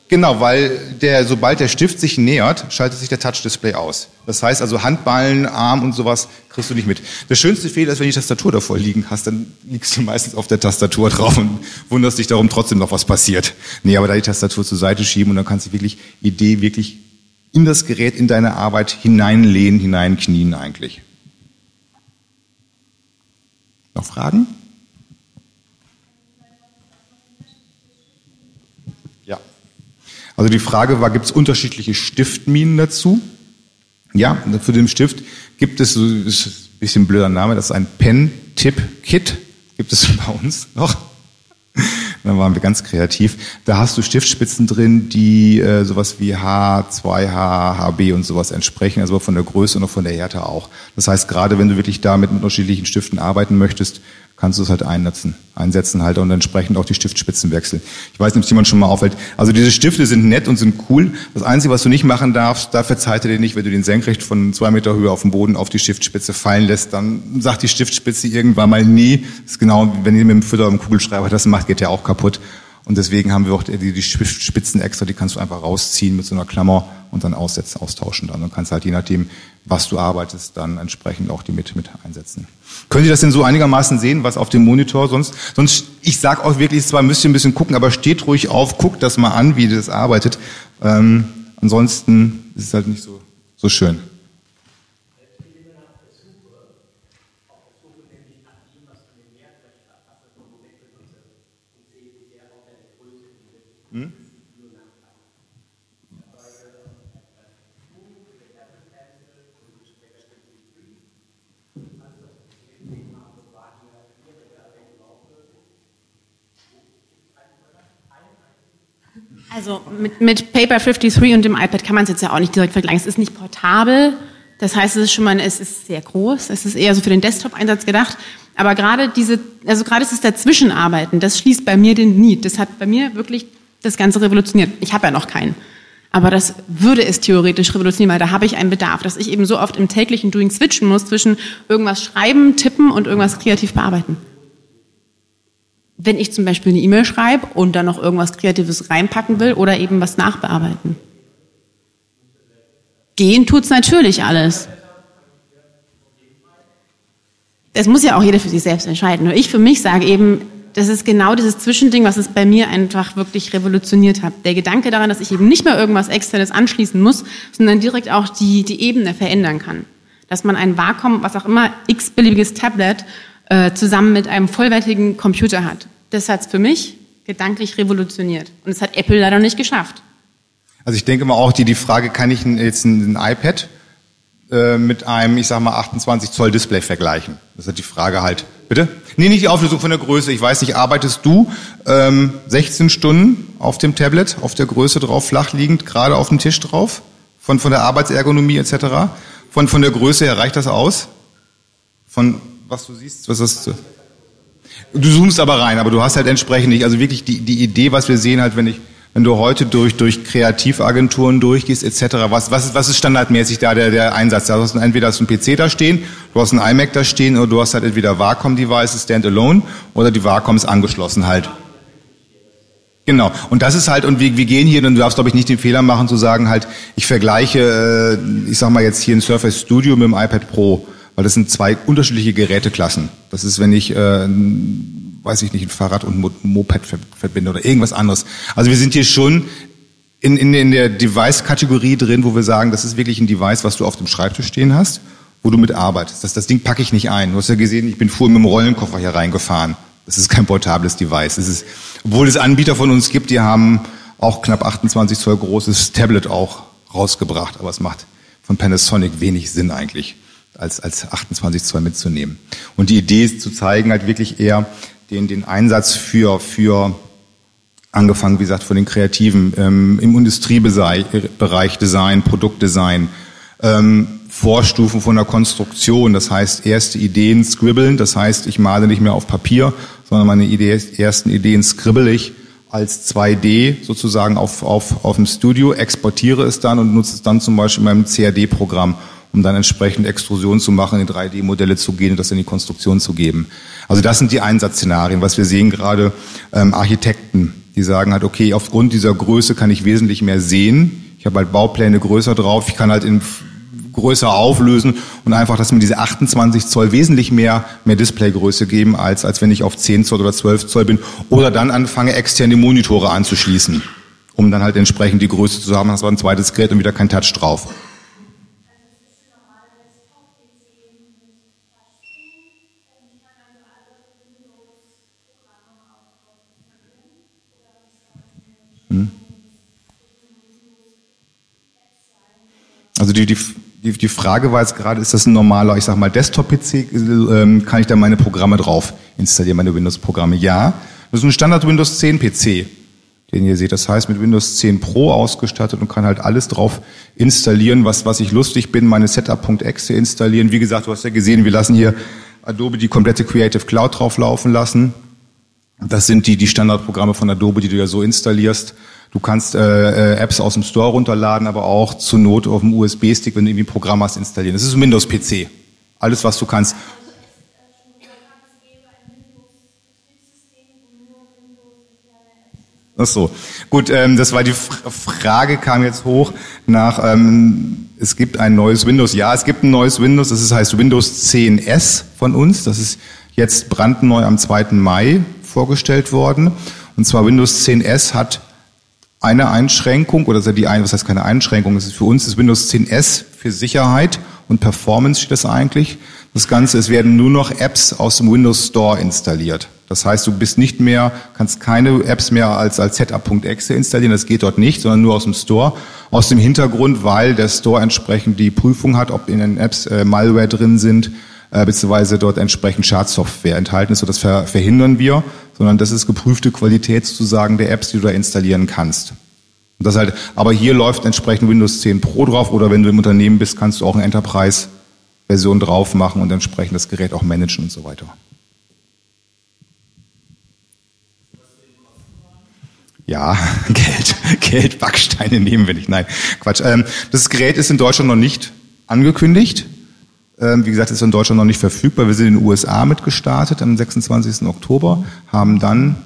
Genau, weil der, sobald der Stift sich nähert, schaltet sich der Touch-Display aus. Das heißt also Handballen, Arm und sowas kriegst du nicht mit. Der schönste Fehler ist, wenn du die Tastatur davor liegen hast, dann liegst du meistens auf der Tastatur drauf und wunderst dich darum trotzdem noch was passiert. Nee, aber da die Tastatur zur Seite schieben und dann kannst du wirklich Idee wirklich in das Gerät, in deine Arbeit hineinlehnen, hineinknien eigentlich. Noch Fragen? Ja. Also die Frage war, gibt es unterschiedliche Stiftminen dazu? Ja, für den Stift gibt es, ist ein bisschen blöder Name, das ist ein Pen-Tip-Kit, gibt es bei uns noch. Dann waren wir ganz kreativ. Da hast du Stiftspitzen drin, die äh, sowas wie H2H, HB und sowas entsprechen, also von der Größe und auch von der Härte auch. Das heißt, gerade wenn du wirklich damit mit unterschiedlichen Stiften arbeiten möchtest, kannst du es halt einsetzen, einsetzen halt und entsprechend auch die Stiftspitzen wechseln. Ich weiß nicht, ob jemand schon mal auffällt. Also diese Stifte sind nett und sind cool. Das Einzige, was du nicht machen darfst, dafür verzeiht er dir nicht, wenn du den senkrecht von zwei Meter Höhe auf den Boden auf die Stiftspitze fallen lässt, dann sagt die Stiftspitze irgendwann mal nee. Das ist genau, wenn ihr mit dem Fütter im Kugelschreiber das macht, geht der auch kaputt. Und deswegen haben wir auch die, die Spitzen extra, die kannst du einfach rausziehen mit so einer Klammer und dann aussetzen, austauschen dann. Und kannst halt je nachdem, was du arbeitest, dann entsprechend auch die mit, mit einsetzen. Können Sie das denn so einigermaßen sehen, was auf dem Monitor sonst? Sonst, ich sag auch wirklich, zwar müsst ihr ein bisschen gucken, aber steht ruhig auf, guckt das mal an, wie das arbeitet. Ähm, ansonsten ist es halt nicht so, so schön. Also mit, mit Paper 53 und dem iPad kann man es jetzt ja auch nicht direkt vergleichen. Es ist nicht portabel. Das heißt, es ist schon mal, es ist sehr groß. Es ist eher so für den Desktop-Einsatz gedacht. Aber gerade diese, also gerade ist es Dazwischenarbeiten, das schließt bei mir den Need. Das hat bei mir wirklich das Ganze revolutioniert. Ich habe ja noch keinen. Aber das würde es theoretisch revolutionieren, weil da habe ich einen Bedarf, dass ich eben so oft im täglichen Doing switchen muss zwischen irgendwas schreiben, tippen und irgendwas kreativ bearbeiten wenn ich zum Beispiel eine E-Mail schreibe und dann noch irgendwas Kreatives reinpacken will oder eben was nachbearbeiten. Gehen tut's natürlich alles. Das muss ja auch jeder für sich selbst entscheiden. Nur ich für mich sage eben, das ist genau dieses Zwischending, was es bei mir einfach wirklich revolutioniert hat. Der Gedanke daran, dass ich eben nicht mehr irgendwas Externes anschließen muss, sondern direkt auch die, die Ebene verändern kann. Dass man ein Wacom, was auch immer, x-beliebiges Tablet äh, zusammen mit einem vollwertigen Computer hat. Das hat es für mich gedanklich revolutioniert. Und das hat Apple leider nicht geschafft. Also ich denke mal auch die, die Frage, kann ich jetzt ein, ein iPad äh, mit einem, ich sag mal, 28 Zoll Display vergleichen? Das ist die Frage halt. Bitte? Nee, nicht die Auflösung von der Größe. Ich weiß nicht, arbeitest du ähm, 16 Stunden auf dem Tablet, auf der Größe drauf, flach liegend, gerade auf dem Tisch drauf? Von, von der Arbeitsergonomie etc.? Von, von der Größe her reicht das aus? Von was du siehst, was ist das? Du zoomst aber rein, aber du hast halt entsprechend nicht, also wirklich die, die Idee, was wir sehen halt, wenn ich wenn du heute durch, durch Kreativagenturen durchgehst etc., was, was, ist, was ist standardmäßig da der, der Einsatz? Da hast du entweder hast du einen PC da stehen, du hast einen iMac da stehen oder du hast halt entweder Wacom-Devices Standalone oder die Wacom ist angeschlossen halt. Genau. Und das ist halt, und wir, wir gehen hier, und du darfst, glaube ich, nicht den Fehler machen zu sagen halt, ich vergleiche, äh, ich sag mal jetzt hier ein Surface Studio mit dem iPad Pro, weil das sind zwei unterschiedliche Geräteklassen. Das ist, wenn ich äh, weiß ich nicht, ein Fahrrad und ein Moped verbinde oder irgendwas anderes. Also wir sind hier schon in, in, in der Device-Kategorie drin, wo wir sagen, das ist wirklich ein Device, was du auf dem Schreibtisch stehen hast, wo du mit arbeitest. Das, das Ding packe ich nicht ein. Du hast ja gesehen, ich bin vorhin mit dem Rollenkoffer hier reingefahren. Das ist kein portables Device. Das ist, obwohl es Anbieter von uns gibt, die haben auch knapp 28 Zoll großes Tablet auch rausgebracht, aber es macht von Panasonic wenig Sinn eigentlich, als, als 28 Zoll mitzunehmen. Und die Idee ist zu zeigen halt wirklich eher, den, den Einsatz für, für angefangen, wie gesagt, von den Kreativen ähm, im Industriebereich Design, Produktdesign, ähm, Vorstufen von der Konstruktion, das heißt erste Ideen scribbeln, das heißt ich male nicht mehr auf Papier, sondern meine Idee, ersten Ideen scribble ich als 2D sozusagen auf, auf, auf dem Studio, exportiere es dann und nutze es dann zum Beispiel in meinem CAD-Programm um dann entsprechend Extrusion zu machen, in 3D-Modelle zu gehen und das in die Konstruktion zu geben. Also das sind die Einsatzszenarien, was wir sehen gerade ähm, Architekten, die sagen halt, okay, aufgrund dieser Größe kann ich wesentlich mehr sehen. Ich habe halt Baupläne größer drauf, ich kann halt in größer auflösen und einfach, dass mir diese 28 Zoll wesentlich mehr, mehr Displaygröße geben, als, als wenn ich auf 10 Zoll oder 12 Zoll bin oder dann anfange, externe Monitore anzuschließen, um dann halt entsprechend die Größe zu haben, das war ein zweites Gerät und wieder kein Touch drauf. Also die, die, die, die Frage war jetzt gerade, ist das ein normaler, ich sag mal, Desktop-PC, ähm, kann ich da meine Programme drauf installieren, meine Windows-Programme? Ja. Das ist ein Standard Windows 10 PC, den ihr seht. Das heißt, mit Windows 10 Pro ausgestattet und kann halt alles drauf installieren, was, was ich lustig bin, meine Setup.exe installieren. Wie gesagt, du hast ja gesehen, wir lassen hier Adobe die komplette Creative Cloud drauf laufen lassen. Das sind die, die Standardprogramme von Adobe, die du ja so installierst. Du kannst äh, äh, Apps aus dem Store runterladen, aber auch zur Not auf dem USB-Stick, wenn du irgendwie ein Programm hast, installieren. Das ist ein Windows-PC. Alles, was du kannst. Ach so. Gut, ähm, das war die Frage, kam jetzt hoch nach, ähm, es gibt ein neues Windows. Ja, es gibt ein neues Windows, das heißt Windows 10S von uns. Das ist jetzt brandneu am 2. Mai vorgestellt worden. Und zwar Windows 10S hat eine Einschränkung, oder die ein, was heißt keine Einschränkung, ist für uns ist Windows 10S für Sicherheit und Performance steht das eigentlich. Das Ganze, es werden nur noch Apps aus dem Windows Store installiert. Das heißt, du bist nicht mehr, kannst keine Apps mehr als, als Setup.exe installieren, das geht dort nicht, sondern nur aus dem Store. Aus dem Hintergrund, weil der Store entsprechend die Prüfung hat, ob in den Apps äh, Malware drin sind, äh, beziehungsweise dort entsprechend Schadsoftware enthalten ist. So das ver verhindern wir, sondern das ist geprüfte Qualitätszusagen der Apps, die du da installieren kannst. Und das halt, aber hier läuft entsprechend Windows 10 Pro drauf oder wenn du im Unternehmen bist, kannst du auch eine Enterprise-Version drauf machen und entsprechend das Gerät auch managen und so weiter. Ja, Geld, Geld, Backsteine nehmen wir nicht. Nein, Quatsch. Ähm, das Gerät ist in Deutschland noch nicht angekündigt. Ähm, wie gesagt, ist in Deutschland noch nicht verfügbar. Wir sind in den USA mitgestartet am 26. Oktober, haben dann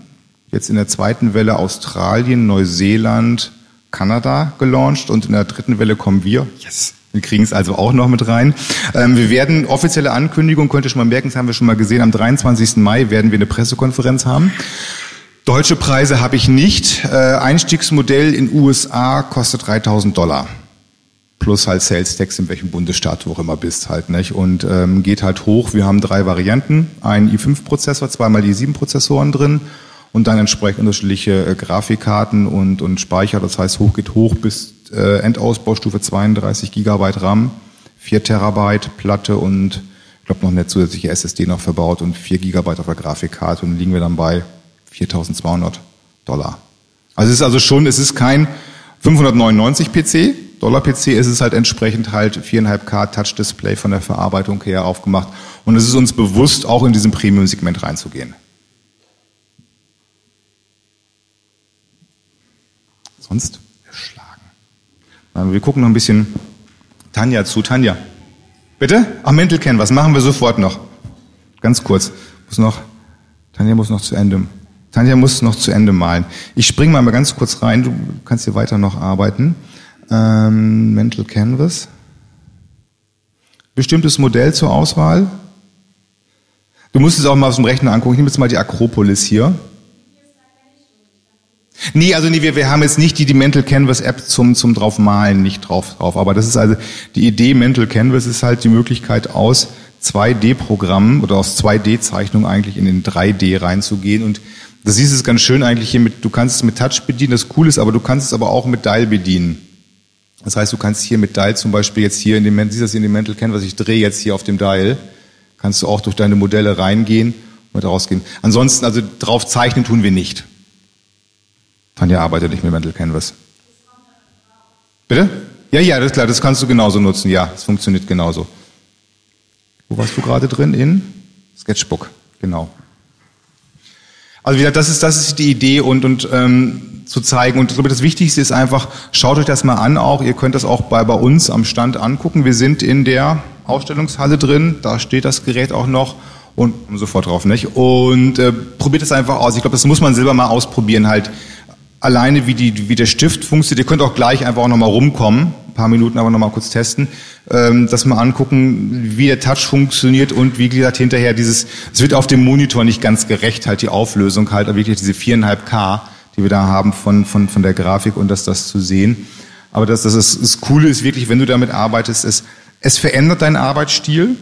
jetzt in der zweiten Welle Australien, Neuseeland, Kanada gelauncht und in der dritten Welle kommen wir. Yes. Wir kriegen es also auch noch mit rein. Ähm, wir werden offizielle Ankündigung, könnt ihr schon mal merken, das haben wir schon mal gesehen, am 23. Mai werden wir eine Pressekonferenz haben. Deutsche Preise habe ich nicht. Äh, Einstiegsmodell in USA kostet 3000 Dollar. Plus halt Sales Tax, in welchem Bundesstaat du auch immer bist halt, nicht? Und ähm, geht halt hoch. Wir haben drei Varianten. Ein i5-Prozessor, zweimal i7-Prozessoren drin und dann entsprechend unterschiedliche äh, Grafikkarten und, und Speicher. Das heißt, hoch geht hoch bis äh, Endausbaustufe 32 Gigabyte RAM, 4 Terabyte Platte und ich glaube noch eine zusätzliche SSD noch verbaut und 4 Gigabyte auf der Grafikkarte und liegen wir dann bei 4200 Dollar. Also es ist also schon, es ist kein 599 PC, Dollar PC, es ist halt entsprechend halt 4,5K Touch Display von der Verarbeitung her aufgemacht und es ist uns bewusst, auch in diesem Premium-Segment reinzugehen. Sonst erschlagen. Wir gucken noch ein bisschen Tanja zu. Tanja, bitte? Ach, Mental Canvas, machen wir sofort noch. Ganz kurz. Muss noch, Tanja muss noch zu Ende. Tanja muss noch zu Ende malen. Ich springe mal, mal ganz kurz rein. Du kannst hier weiter noch arbeiten. Ähm, Mental Canvas. Bestimmtes Modell zur Auswahl. Du musst es auch mal aus dem Rechner angucken. Ich nehme jetzt mal die Akropolis hier. Nee, also nee, wir, wir haben jetzt nicht die, die Mental Canvas App zum, zum draufmalen, nicht drauf, drauf. Aber das ist also, die Idee Mental Canvas ist halt die Möglichkeit aus 2D-Programmen oder aus 2D-Zeichnungen eigentlich in den 3D reinzugehen und das siehst es ganz schön eigentlich hier mit, du kannst es mit Touch bedienen, das cool ist, aber du kannst es aber auch mit Dial bedienen. Das heißt, du kannst hier mit Dial zum Beispiel jetzt hier in dem, siehst du das in dem Mental Canvas, ich drehe jetzt hier auf dem Dial, kannst du auch durch deine Modelle reingehen und rausgehen. Ansonsten, also drauf zeichnen tun wir nicht. Tanja arbeitet nicht mit Mental Canvas. Bitte? Ja, ja, das ist klar, das kannst du genauso nutzen. Ja, es funktioniert genauso. Wo warst du gerade drin? In Sketchbook, genau. Also wie gesagt, das ist, das ist die Idee und, und ähm, zu zeigen. Und ich glaube, das Wichtigste ist einfach, schaut euch das mal an auch. Ihr könnt das auch bei, bei uns am Stand angucken. Wir sind in der Ausstellungshalle drin, da steht das Gerät auch noch und sofort drauf, nicht? Und äh, probiert es einfach aus. Ich glaube, das muss man selber mal ausprobieren halt alleine wie, die, wie der Stift funktioniert. Ihr könnt auch gleich einfach auch nochmal rumkommen, ein paar Minuten aber nochmal kurz testen, ähm, das mal angucken, wie der Touch funktioniert und wie gesagt hinterher dieses, es wird auf dem Monitor nicht ganz gerecht, halt die Auflösung halt, aber wirklich diese viereinhalb K, die wir da haben von, von, von der Grafik und das, das zu sehen. Aber das, das, ist, das Coole ist wirklich, wenn du damit arbeitest, es, es verändert deinen Arbeitsstil.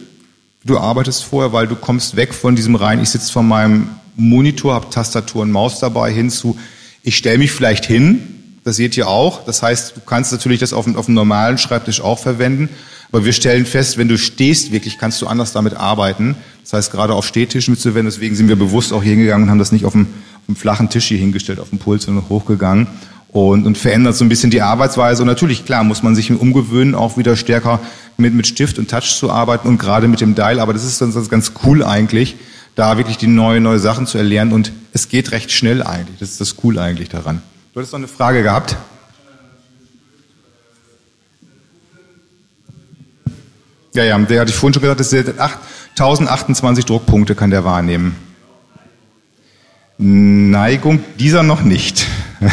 Du arbeitest vorher, weil du kommst weg von diesem rein, ich sitze vor meinem Monitor, habe Tastatur und Maus dabei, hinzu, ich stelle mich vielleicht hin, das seht ihr auch. Das heißt, du kannst natürlich das auf, auf einem normalen Schreibtisch auch verwenden. Aber wir stellen fest, wenn du stehst wirklich, kannst du anders damit arbeiten. Das heißt, gerade auf Stehtischen mitzuwenden. Deswegen sind wir bewusst auch hingegangen und haben das nicht auf dem, dem flachen Tisch hier hingestellt, auf dem Puls, sondern hochgegangen. Und, und verändert so ein bisschen die Arbeitsweise. Und natürlich, klar, muss man sich umgewöhnen, auch wieder stärker mit, mit Stift und Touch zu arbeiten und gerade mit dem Dial. Aber das ist ganz, ganz cool eigentlich, da wirklich die neue, neue Sachen zu erlernen und es geht recht schnell eigentlich. Das ist das cool eigentlich daran. Du hattest noch eine Frage gehabt? Ja, ja, der hatte ich vorhin schon gesagt, das sind 1028 Druckpunkte kann der wahrnehmen. Neigung dieser noch nicht.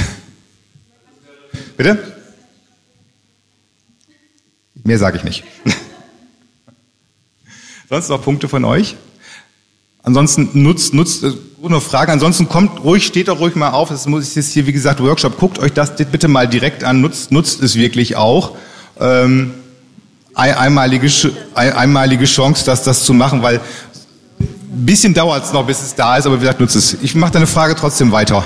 Bitte? Mehr sage ich nicht. Sonst noch Punkte von euch? Ansonsten nutzt, nutzt, äh, nur Frage. Ansonsten kommt ruhig, steht doch ruhig mal auf. Das muss jetzt hier, wie gesagt, Workshop. Guckt euch das bitte mal direkt an. Nutzt, nutzt es wirklich auch. Ähm, einmalige, einmalige Chance, das, das zu machen, weil bisschen dauert es noch, bis es da ist, aber wie gesagt, nutzt es. Ich mache deine Frage trotzdem weiter.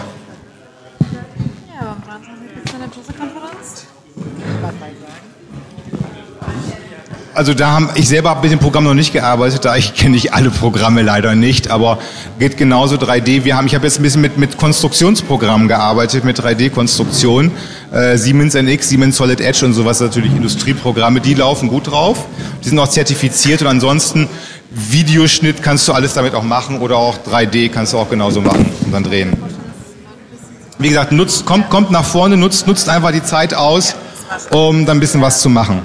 Also da haben ich selber habe mit dem Programm noch nicht gearbeitet, da ich kenne nicht alle Programme leider nicht, aber geht genauso 3D. Wir haben, ich habe jetzt ein bisschen mit mit Konstruktionsprogrammen gearbeitet, mit 3D-Konstruktion, äh, Siemens NX, Siemens Solid Edge und sowas natürlich Industrieprogramme, die laufen gut drauf. Die sind auch zertifiziert und ansonsten Videoschnitt kannst du alles damit auch machen oder auch 3D kannst du auch genauso machen und dann drehen. Wie gesagt, nutzt, kommt, kommt nach vorne, nutzt, nutzt einfach die Zeit aus, um dann ein bisschen was zu machen.